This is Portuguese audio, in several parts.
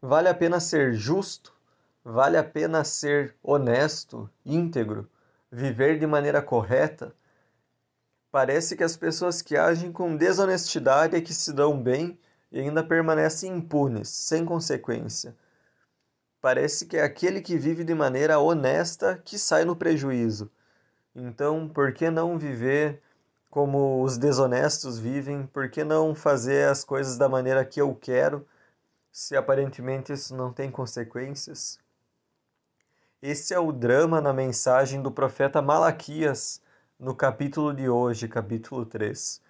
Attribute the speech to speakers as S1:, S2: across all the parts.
S1: Vale a pena ser justo? Vale a pena ser honesto, íntegro, viver de maneira correta? Parece que as pessoas que agem com desonestidade é que se dão bem e ainda permanecem impunes, sem consequência. Parece que é aquele que vive de maneira honesta que sai no prejuízo. Então, por que não viver como os desonestos vivem? Por que não fazer as coisas da maneira que eu quero, se aparentemente isso não tem consequências? Esse é o drama na mensagem do profeta Malaquias no capítulo de hoje, capítulo 3.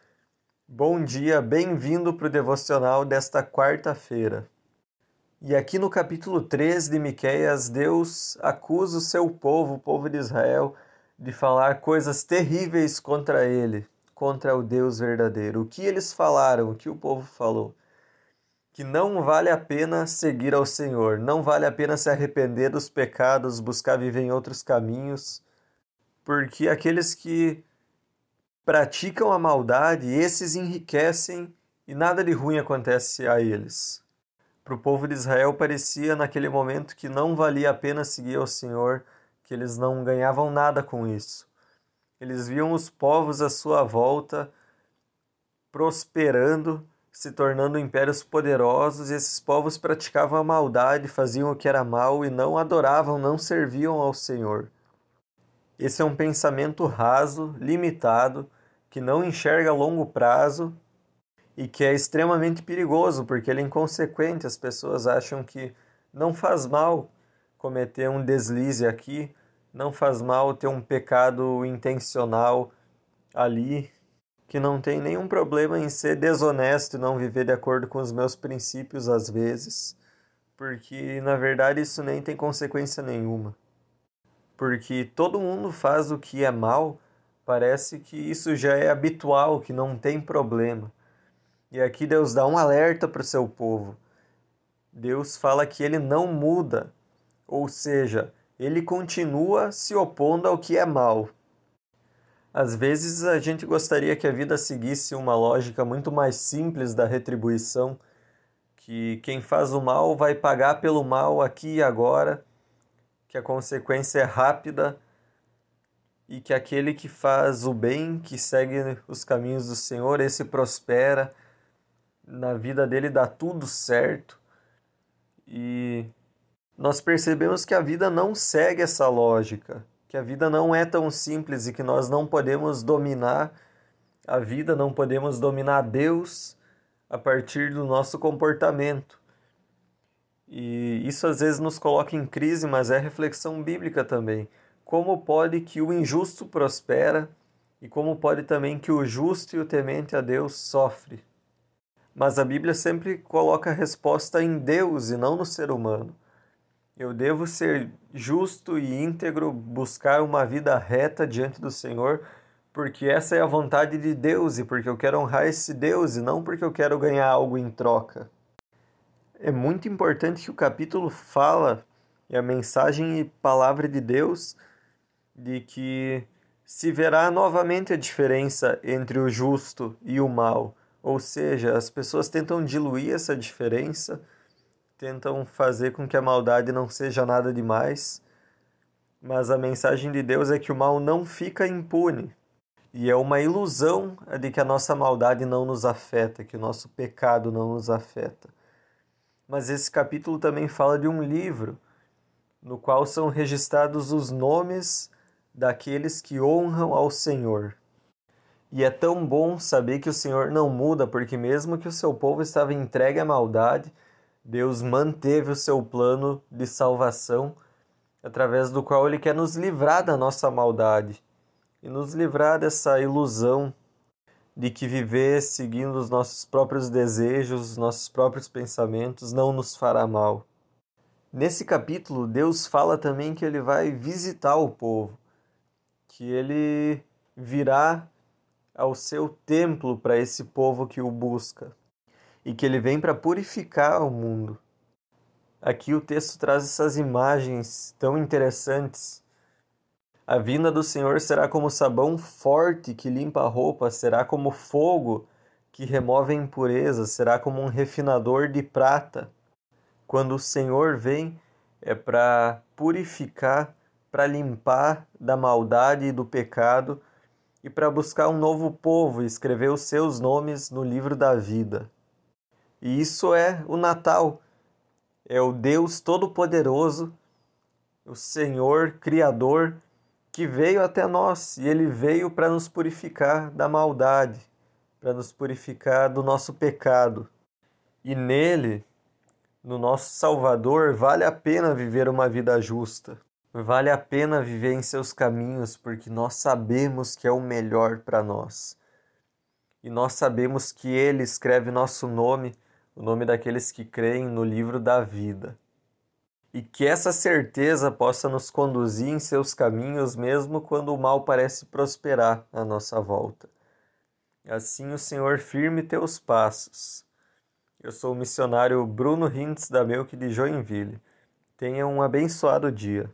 S1: Bom dia, bem-vindo para o devocional desta quarta-feira. E aqui no capítulo 3 de Miqueias, Deus acusa o seu povo, o povo de Israel, de falar coisas terríveis contra ele, contra o Deus verdadeiro. O que eles falaram, o que o povo falou? Que não vale a pena seguir ao Senhor, não vale a pena se arrepender dos pecados, buscar viver em outros caminhos, porque aqueles que praticam a maldade, esses enriquecem e nada de ruim acontece a eles. Para o povo de Israel parecia naquele momento que não valia a pena seguir ao Senhor, que eles não ganhavam nada com isso. Eles viam os povos à sua volta prosperando, se tornando impérios poderosos, e esses povos praticavam a maldade, faziam o que era mal e não adoravam, não serviam ao Senhor. Esse é um pensamento raso, limitado, que não enxerga a longo prazo e que é extremamente perigoso, porque ele é inconsequente. As pessoas acham que não faz mal cometer um deslize aqui, não faz mal ter um pecado intencional ali, que não tem nenhum problema em ser desonesto e não viver de acordo com os meus princípios às vezes, porque na verdade isso nem tem consequência nenhuma porque todo mundo faz o que é mal, parece que isso já é habitual, que não tem problema. E aqui Deus dá um alerta para o seu povo. Deus fala que ele não muda, ou seja, ele continua se opondo ao que é mal. Às vezes a gente gostaria que a vida seguisse uma lógica muito mais simples da retribuição, que quem faz o mal vai pagar pelo mal aqui e agora que a consequência é rápida e que aquele que faz o bem, que segue os caminhos do Senhor, esse prospera, na vida dele dá tudo certo. E nós percebemos que a vida não segue essa lógica, que a vida não é tão simples e que nós não podemos dominar a vida, não podemos dominar Deus a partir do nosso comportamento. E isso às vezes nos coloca em crise, mas é reflexão bíblica também. Como pode que o injusto prospera e como pode também que o justo e o temente a Deus sofre? Mas a Bíblia sempre coloca a resposta em Deus e não no ser humano. Eu devo ser justo e íntegro, buscar uma vida reta diante do Senhor, porque essa é a vontade de Deus e porque eu quero honrar esse Deus e não porque eu quero ganhar algo em troca é muito importante que o capítulo fala e a mensagem e palavra de Deus de que se verá novamente a diferença entre o justo e o mal. Ou seja, as pessoas tentam diluir essa diferença, tentam fazer com que a maldade não seja nada demais, mas a mensagem de Deus é que o mal não fica impune. E é uma ilusão de que a nossa maldade não nos afeta, que o nosso pecado não nos afeta mas esse capítulo também fala de um livro no qual são registrados os nomes daqueles que honram ao Senhor. E é tão bom saber que o Senhor não muda, porque mesmo que o seu povo estava entregue à maldade, Deus manteve o seu plano de salvação, através do qual ele quer nos livrar da nossa maldade e nos livrar dessa ilusão de que viver seguindo os nossos próprios desejos, os nossos próprios pensamentos não nos fará mal. Nesse capítulo, Deus fala também que ele vai visitar o povo, que ele virá ao seu templo para esse povo que o busca e que ele vem para purificar o mundo. Aqui o texto traz essas imagens tão interessantes a vinda do Senhor será como sabão forte que limpa a roupa, será como fogo que remove a impureza, será como um refinador de prata quando o Senhor vem, é para purificar, para limpar da maldade e do pecado e para buscar um novo povo e escrever os seus nomes no livro da vida. E isso é o Natal. É o Deus Todo-Poderoso, o Senhor Criador, que veio até nós e ele veio para nos purificar da maldade, para nos purificar do nosso pecado. E nele no nosso Salvador, vale a pena viver uma vida justa. Vale a pena viver em seus caminhos, porque nós sabemos que é o melhor para nós. E nós sabemos que Ele escreve nosso nome, o nome daqueles que creem no livro da vida. E que essa certeza possa nos conduzir em seus caminhos, mesmo quando o mal parece prosperar à nossa volta. Assim o Senhor firme teus passos eu sou o missionário Bruno Hintz da Melk de Joinville. Tenha um abençoado dia.